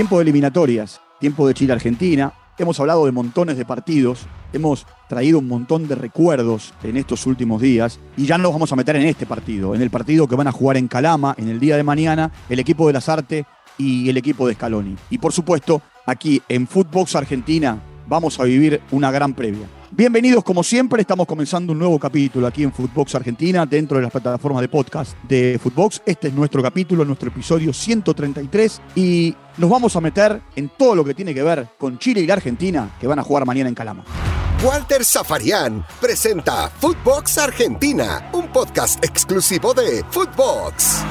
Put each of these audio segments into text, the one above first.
Tiempo de eliminatorias, tiempo de Chile-Argentina. Hemos hablado de montones de partidos, hemos traído un montón de recuerdos en estos últimos días y ya nos vamos a meter en este partido, en el partido que van a jugar en Calama en el día de mañana, el equipo de Lazarte y el equipo de Scaloni. Y por supuesto, aquí en Footbox Argentina vamos a vivir una gran previa. Bienvenidos como siempre, estamos comenzando un nuevo capítulo aquí en Footbox Argentina dentro de las plataformas de podcast de Footbox. Este es nuestro capítulo, nuestro episodio 133 y nos vamos a meter en todo lo que tiene que ver con Chile y la Argentina que van a jugar mañana en Calama. Walter Zafarian presenta Footbox Argentina, un podcast exclusivo de Footbox.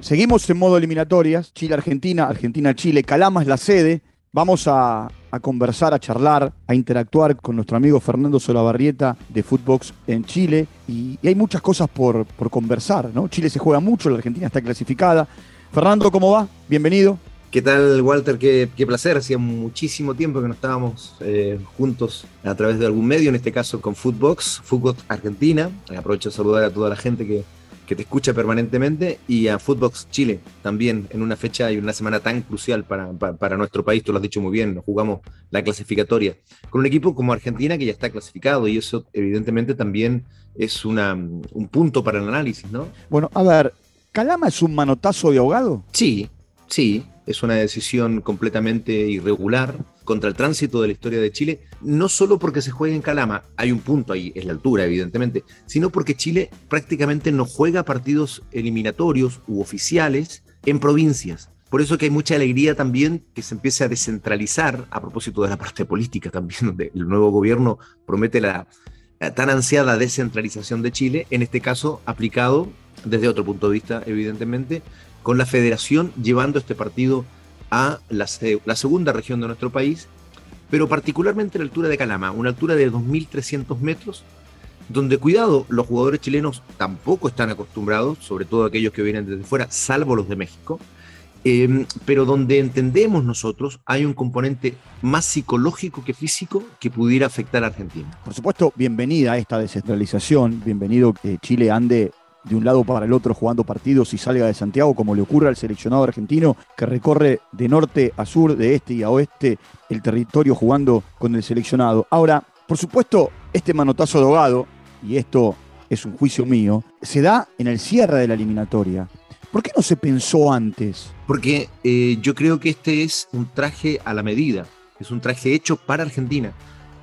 Seguimos en modo eliminatorias, Chile-Argentina, Argentina-Chile, Calama es la sede. Vamos a, conversar, a charlar, a interactuar con nuestro amigo Fernando Solabarrieta de Footbox en Chile. Y, hay muchas cosas por, conversar, ¿no? Chile se juega mucho, la Argentina está clasificada. Fernando, ¿cómo va? Bienvenido. ¿Qué tal, Walter? Qué, placer. Hacía muchísimo tiempo que no estábamos eh, juntos a través de algún medio, en este caso con Footbox, Footbox Argentina. Aprovecho a saludar a toda la gente que, que te escucha permanentemente y a Footbox Chile también en una fecha y una semana tan crucial para, para, para, nuestro país, tú lo has dicho muy bien, nos jugamos la clasificatoria con un equipo como Argentina que ya está clasificado y eso evidentemente también es una, un punto para el análisis, ¿no? Bueno, a ver, ¿Calama es un manotazo de ahogado? Sí, sí, es una decisión completamente irregular contra el tránsito de la historia de Chile, no solo porque se juega en Calama, hay un punto ahí, es la altura evidentemente, sino porque Chile prácticamente no juega partidos eliminatorios u oficiales en provincias. Por eso que hay mucha alegría también que se empiece a descentralizar, a propósito de la parte política también, donde el nuevo gobierno promete la, la tan ansiada descentralización de Chile, en este caso aplicado desde otro punto de vista, evidentemente, con la federación llevando este partido a la, segunda región de nuestro país, pero particularmente la altura de Calama, una altura de 2.300 metros, donde, cuidado, los jugadores chilenos tampoco están acostumbrados, sobre todo aquellos que vienen desde fuera, salvo los de México, eh, pero donde entendemos nosotros hay un componente más psicológico que físico que pudiera afectar a Argentina. Por supuesto, bienvenida a esta descentralización, bienvenido que Chile ande de un lado para el otro jugando partidos y salga de Santiago, como le ocurre al seleccionado argentino que recorre de norte a sur, de este y a oeste el territorio jugando con el seleccionado. Ahora, por supuesto, este manotazo de y esto es un juicio mío, se da en el cierre de la eliminatoria. ¿Por qué no se pensó antes? Porque eh, yo creo que este es un traje a la medida, es un traje hecho para Argentina.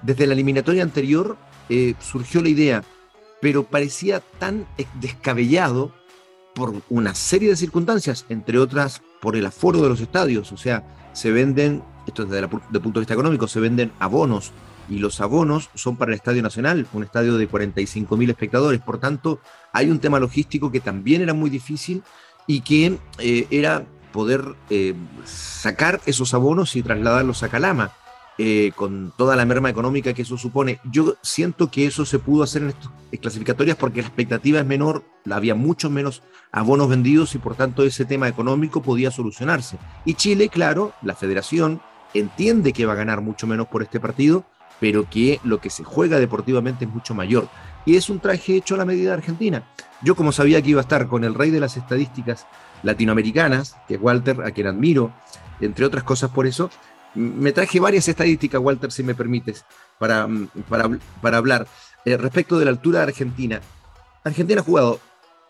Desde la eliminatoria anterior eh, surgió la idea, pero parecía tan descabellado por una serie de circunstancias, entre otras por el aforo de los estadios, o sea, se venden, esto desde el punto de vista económico, se venden abonos y los abonos son para el Estadio Nacional, un estadio de 45 mil espectadores, por tanto, hay un tema logístico que también era muy difícil y que eh, era poder eh, sacar esos abonos y trasladarlos a Calama. Eh, con toda la merma económica que eso supone. Yo siento que eso se pudo hacer en estas clasificatorias porque la expectativa es menor, había muchos menos abonos vendidos y por tanto ese tema económico podía solucionarse. Y Chile, claro, la federación entiende que va a ganar mucho menos por este partido, pero que lo que se juega deportivamente es mucho mayor. Y es un traje hecho a la medida Argentina. Yo como sabía que iba a estar con el rey de las estadísticas latinoamericanas, que es Walter, a quien admiro, entre otras cosas por eso, me traje varias estadísticas, Walter, si me permites, para, para, para hablar eh, respecto de la altura de Argentina. Argentina ha jugado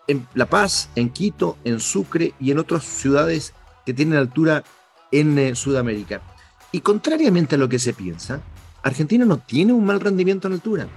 en La Paz, en Quito, en Sucre y en otras ciudades que tienen altura en eh, Sudamérica. Y contrariamente a lo que se piensa, Argentina no tiene un mal rendimiento en altura.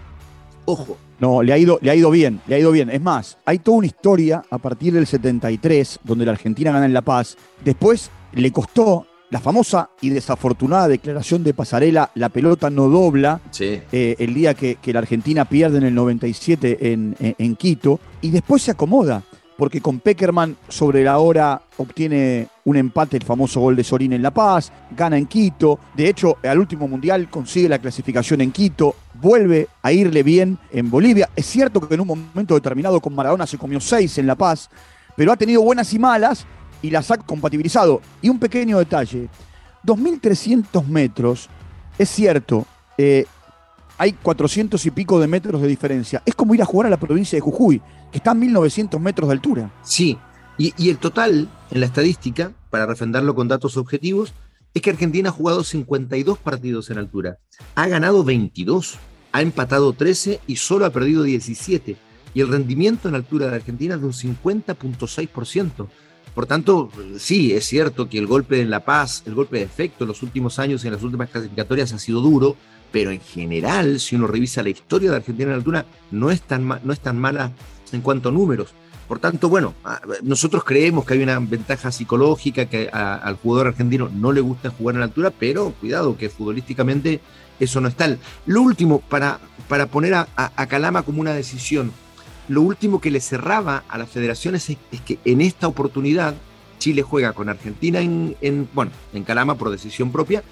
Ojo. No, le ha, ido, le ha ido bien, le ha ido bien. Es más, hay toda una historia a partir del 73, donde la Argentina gana en La Paz. Después le costó la famosa y desafortunada declaración de Pasarela, la pelota no dobla, sí. eh, el día que, que, la Argentina pierde en el 97 en, en, en, Quito, y después se acomoda, porque con Peckerman sobre la hora obtiene un empate, el famoso gol de Sorín en La Paz, gana en Quito, de hecho al último mundial consigue la clasificación en Quito, vuelve a irle bien en Bolivia, es cierto que en un momento determinado con Maradona se comió seis en La Paz, pero ha tenido buenas y malas, y las ha compatibilizado. Y un pequeño detalle, 2.300 metros, es cierto, eh, hay 400 y pico de metros de diferencia. Es como ir a jugar a la provincia de Jujuy, que está a 1.900 metros de altura. Sí, y, y el total en la estadística para refrendarlo con datos objetivos, es que Argentina ha jugado 52 partidos en altura, ha ganado 22, ha empatado 13 y solo ha perdido 17. Y el rendimiento en altura de Argentina es de un 50.6%. Por tanto, sí, es cierto que el golpe en La Paz, el golpe de efecto en los últimos años en las últimas clasificatorias ha sido duro, pero en general, si uno revisa la historia de Argentina en altura, no es tan, no es tan mala en cuanto a números. Por tanto, bueno, nosotros creemos que hay una ventaja psicológica, que al jugador argentino no le gusta jugar en altura, pero cuidado, que futbolísticamente eso no es tal. Lo último, para, para poner a, Calama como una decisión, lo último que le cerraba a las federaciones es, que en esta oportunidad Chile juega con Argentina en, en, bueno, en Calama por decisión propia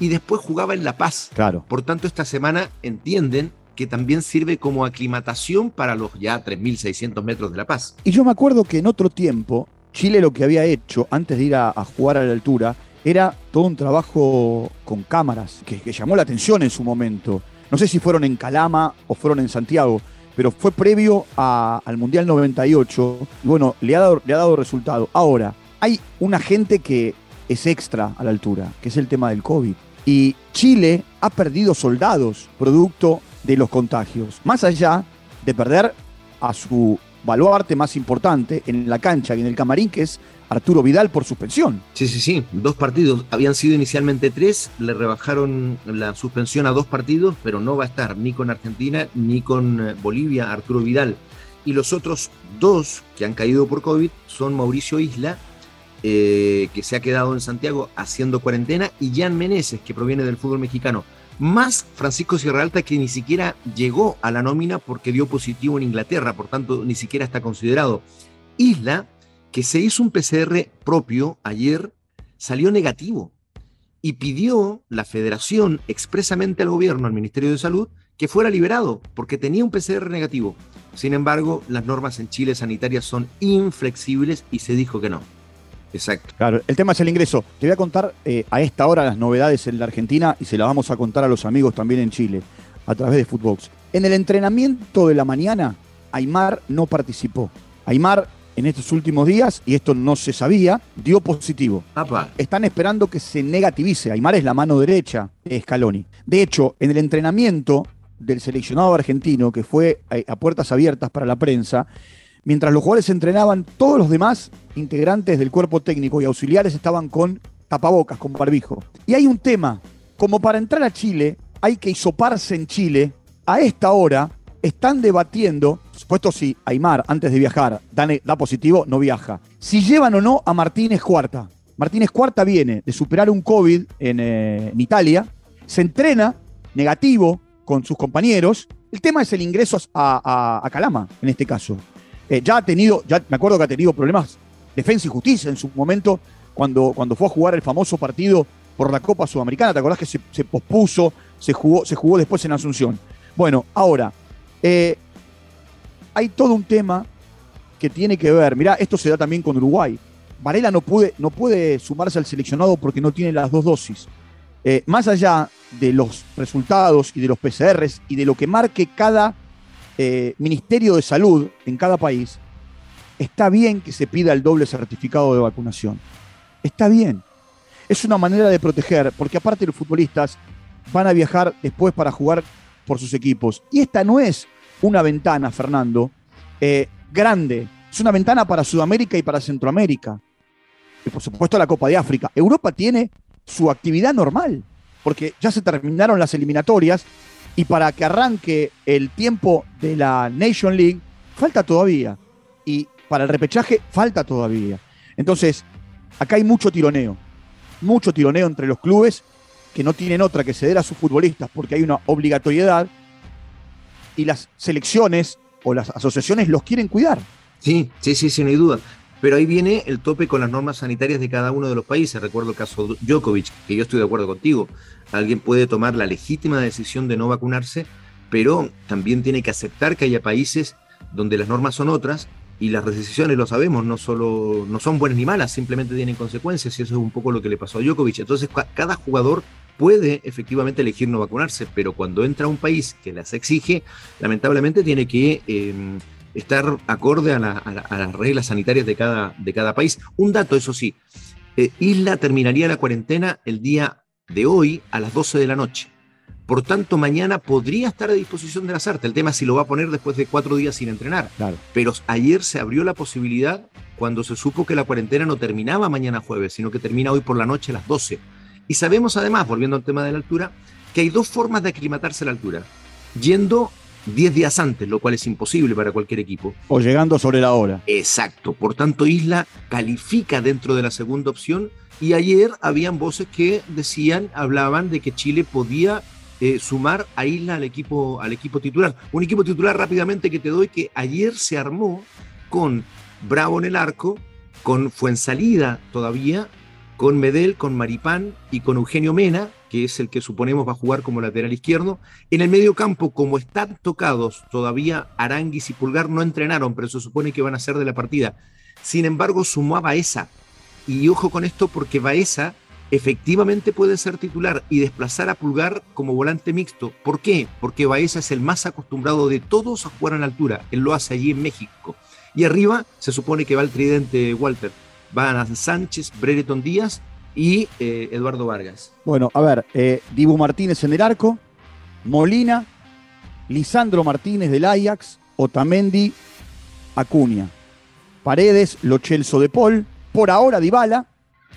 y después jugaba en La Paz. Claro. Por tanto, esta semana entienden que también sirve como aclimatación para los ya 3.600 metros de La Paz. Y yo me acuerdo que en otro tiempo, Chile lo que había hecho antes de ir a, jugar a la altura era todo un trabajo con cámaras, que, llamó la atención en su momento. No sé si fueron en Calama o fueron en Santiago, pero fue previo al Mundial 98 y bueno, le ha, dado, le ha dado resultado. Ahora, hay una gente que es extra a la altura, que es el tema del COVID. Y Chile ha perdido soldados producto de los contagios. Más allá de perder a su baluarte más importante en la cancha y en el camarín, que es Arturo Vidal por suspensión. Sí, sí, sí, dos partidos. Habían sido inicialmente tres, le rebajaron la suspensión a dos partidos, pero no va a estar ni con Argentina ni con eh, Bolivia Arturo Vidal. Y los otros dos que han caído por COVID son Mauricio Isla, eh, que se ha quedado en Santiago haciendo cuarentena, y Jan Meneses, que proviene del fútbol mexicano más Francisco Sierra Alta que ni siquiera llegó a la nómina porque dio positivo en Inglaterra, por tanto ni siquiera está considerado. Isla, que se hizo un PCR propio ayer, salió negativo y pidió la federación expresamente al gobierno, al Ministerio de Salud, que fuera liberado porque tenía un PCR negativo. Sin embargo, las normas en Chile sanitarias son inflexibles y se dijo que no. Exacto. Claro, el tema es el ingreso. Te voy a contar eh, a esta hora las novedades en la Argentina y se las vamos a contar a los amigos también en Chile, a través de Footbox. En el entrenamiento de la mañana, Aymar no participó. Aymar, en estos últimos días, y esto no se sabía, dio positivo. Están esperando que se negativice. Aymar es la mano derecha de Scaloni. De hecho, en el entrenamiento del seleccionado argentino, que fue eh, a puertas abiertas para la prensa, Mientras los jugadores entrenaban, todos los demás integrantes del cuerpo técnico y auxiliares estaban con tapabocas, con barbijo. Y hay un tema, como para entrar a Chile hay que hisoparse en Chile, a esta hora están debatiendo, supuesto si Aymar antes de viajar da, positivo, no viaja, si llevan o no a Martínez Cuarta. Martínez Cuarta viene de superar un COVID eh, en, Italia, se entrena negativo con sus compañeros. El tema es el ingreso a Calama, en este caso. Eh, ya ha tenido, ya me acuerdo que ha tenido problemas defensa y justicia en su momento cuando, cuando fue a jugar el famoso partido por la Copa Sudamericana. ¿Te acordás que se, pospuso, se jugó, se jugó después en Asunción? Bueno, ahora, eh, hay todo un tema que tiene que ver, mirá, esto se da también con Uruguay. Varela no puede, no puede sumarse al seleccionado porque no tiene las dos dosis. Eh, más allá de los resultados y de los PCRs y de lo que marque cada eh, Ministerio de Salud en cada país, está bien que se pida el doble certificado de vacunación. Está bien. Es una manera de proteger, porque aparte los futbolistas van a viajar después para jugar por sus equipos. Y esta no es una ventana, Fernando, eh, grande. Es una ventana para Sudamérica y para Centroamérica. Y por supuesto la Copa de África. Europa tiene su actividad normal, porque ya se terminaron las eliminatorias y para que arranque el tiempo de la Nation League, falta todavía. Y para el repechaje, falta todavía. Entonces, acá hay mucho tironeo. Mucho tironeo entre los clubes que no tienen otra que ceder a sus futbolistas porque hay una obligatoriedad y las selecciones o las asociaciones los quieren cuidar. Sí, sí, sí, sin duda. Pero ahí viene el tope con las normas sanitarias de cada uno de los países. Recuerdo el caso Djokovic, que yo estoy de acuerdo contigo. Alguien puede tomar la legítima decisión de no vacunarse, pero también tiene que aceptar que haya países donde las normas son otras y las decisiones, lo sabemos, no solo no son buenas ni malas, simplemente tienen consecuencias y eso es un poco lo que le pasó a Djokovic. Entonces, cada jugador puede efectivamente elegir no vacunarse, pero cuando entra a un país que las exige, lamentablemente tiene que em, estar acorde a, las reglas sanitarias de cada, de cada país. Un dato, eso sí, eh, Isla terminaría la cuarentena el día de hoy a las 12 de la noche. Por tanto, mañana podría estar a disposición de Lazarte. El tema es si lo va a poner después de cuatro días sin entrenar. Claro. Pero ayer se abrió la posibilidad cuando se supo que la cuarentena no terminaba mañana jueves, sino que termina hoy por la noche a las 12. Y sabemos además, volviendo al tema de la altura, que hay dos formas de aclimatarse a la altura. Yendo 10 días antes, lo cual es imposible para cualquier equipo. O llegando sobre la hora. Exacto. Por tanto, Isla califica dentro de la segunda opción y ayer habían voces que decían, hablaban de que Chile podía eh, sumar a Isla al equipo, al equipo titular. Un equipo titular rápidamente que te doy que ayer se armó con Bravo en el arco, con Fuensalida todavía, con Medel, con Maripán y con Eugenio Mena, que es el que suponemos va a jugar como lateral izquierdo. En el medio campo, como están tocados, todavía Aranguis y Pulgar no entrenaron, pero se supone que van a ser de la partida. Sin embargo, sumó a Baeza. Y ojo con esto porque Baeza efectivamente puede ser titular y desplazar a Pulgar como volante mixto. ¿Por qué? Porque Baeza es el más acostumbrado de todos a jugar en altura. Él lo hace allí en México. Y arriba se supone que va el tridente Walter. Van a Sánchez, Brereton Díaz y eh, Eduardo Vargas. Bueno, a ver, eh, Dibu Martínez en el arco, Molina, Lisandro Martínez del Ajax, Otamendi, Acuña, Paredes, Lochelso de Paul, por ahora Dybala,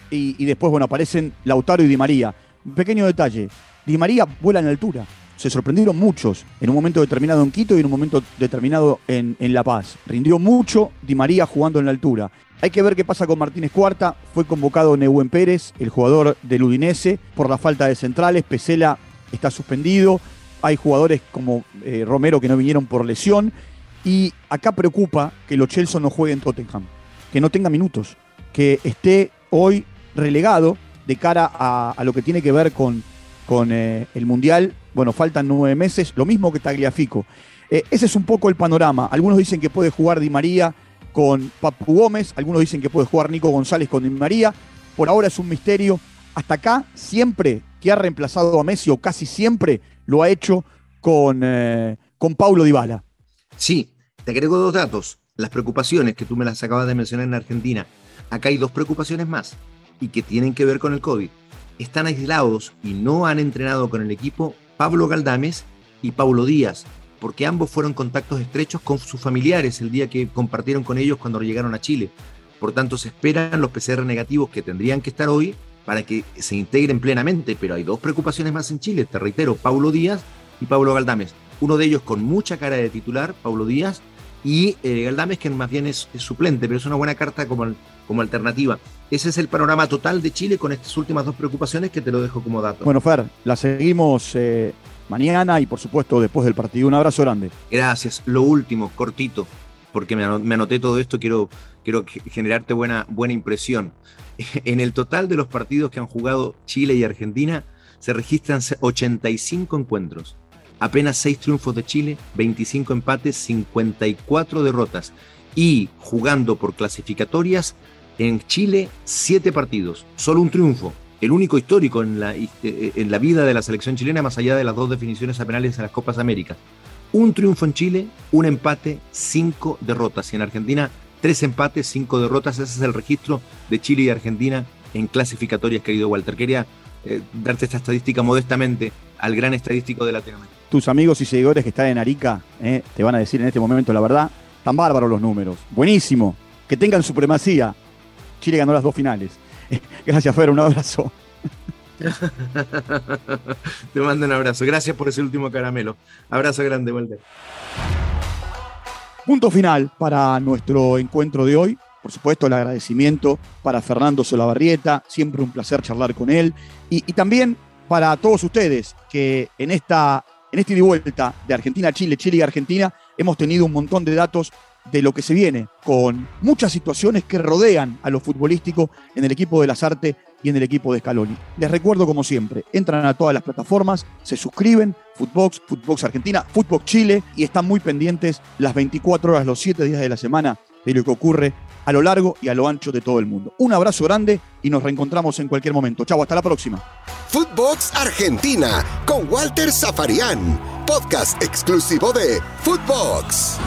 y, y después, bueno, aparecen Lautaro y Di María. Pequeño detalle, Di María vuela en altura. Se sorprendieron muchos en un momento determinado en Quito y en un momento determinado en, en La Paz. Rindió mucho Di María jugando en la altura. Hay que ver qué pasa con Martínez Cuarta. Fue convocado Nehuen Pérez, el jugador del Udinese, por la falta de centrales. Pesela está suspendido. Hay jugadores como eh, Romero que no vinieron por lesión. Y acá preocupa que Lo Chelsea no juegue en Tottenham, que no tenga minutos, que esté hoy relegado de cara a, a lo que tiene que ver con, con eh, el Mundial. Bueno, faltan nueve meses, lo mismo que Tagliafico. Eh, ese es un poco el panorama. Algunos dicen que puede jugar Di María con Papu Gómez, algunos dicen que puede jugar Nico González con Di María. Por ahora es un misterio. Hasta acá, siempre que ha reemplazado a Messi, o casi siempre, lo ha hecho con, eh, con Paulo Dybala. Sí, te agrego dos datos. Las preocupaciones que tú me las acabas de mencionar en Argentina. Acá hay dos preocupaciones más y que tienen que ver con el COVID. Están aislados y no han entrenado con el equipo Pablo Galdames y Paulo Díaz, porque ambos fueron contactos estrechos con sus familiares el día que compartieron con ellos cuando llegaron a Chile. Por tanto, se esperan los PCR negativos que tendrían que estar hoy para que se integren plenamente, pero hay dos preocupaciones más en Chile, te reitero, Paulo Díaz y Pablo Galdames. Uno de ellos con mucha cara de titular, Paulo Díaz, y eh, Galdames que más bien es, es, suplente, pero es una buena carta como, como alternativa. Ese es el panorama total de Chile con estas últimas dos preocupaciones que te lo dejo como dato. Bueno, Fer, la seguimos eh, mañana y por supuesto después del partido. Un abrazo grande. Gracias. Lo último, cortito, porque me anoté todo esto, quiero, quiero generarte buena, buena impresión. En el total de los partidos que han jugado Chile y Argentina se registran 85 encuentros. Apenas 6 triunfos de Chile, 25 empates, 54 derrotas. Y jugando por clasificatorias, en Chile 7 partidos, solo un triunfo, el único histórico en la, en la vida de la selección chilena, más allá de las dos definiciones a penales en las Copas Américas. Un triunfo en Chile, un empate, cinco derrotas. Y en Argentina, tres empates, cinco derrotas. Ese es el registro de Chile y Argentina en clasificatorias, querido Walter. Quería eh, darte esta estadística modestamente al gran estadístico de Latinoamérica. Tus amigos y seguidores que están en Arica eh, te van a decir en este momento la verdad. Tan bárbaros los números. Buenísimo. Que tengan supremacía. Chile ganó las dos finales. Gracias, Fer. Un abrazo. Te mando un abrazo. Gracias por ese último caramelo. Abrazo grande, Walter. Punto final para nuestro encuentro de hoy. Por supuesto, el agradecimiento para Fernando Solabarrieta. Siempre un placer charlar con él. Y, y también para todos ustedes que en esta, en y vuelta de Argentina a Chile, Chile y Argentina, hemos tenido un montón de datos de lo que se viene, con muchas situaciones que rodean a lo futbolístico en el equipo de las artes y en el equipo de Scaloni. Les recuerdo, como siempre, entran a todas las plataformas, se suscriben, Footbox, Footbox Argentina, Footbox Chile, y están muy pendientes las 24 horas, los 7 días de la semana de lo que ocurre a lo largo y a lo ancho de todo el mundo. Un abrazo grande y nos reencontramos en cualquier momento. Chau, hasta la próxima. Footbox Argentina con Walter Zafarian, podcast exclusivo de Footbox.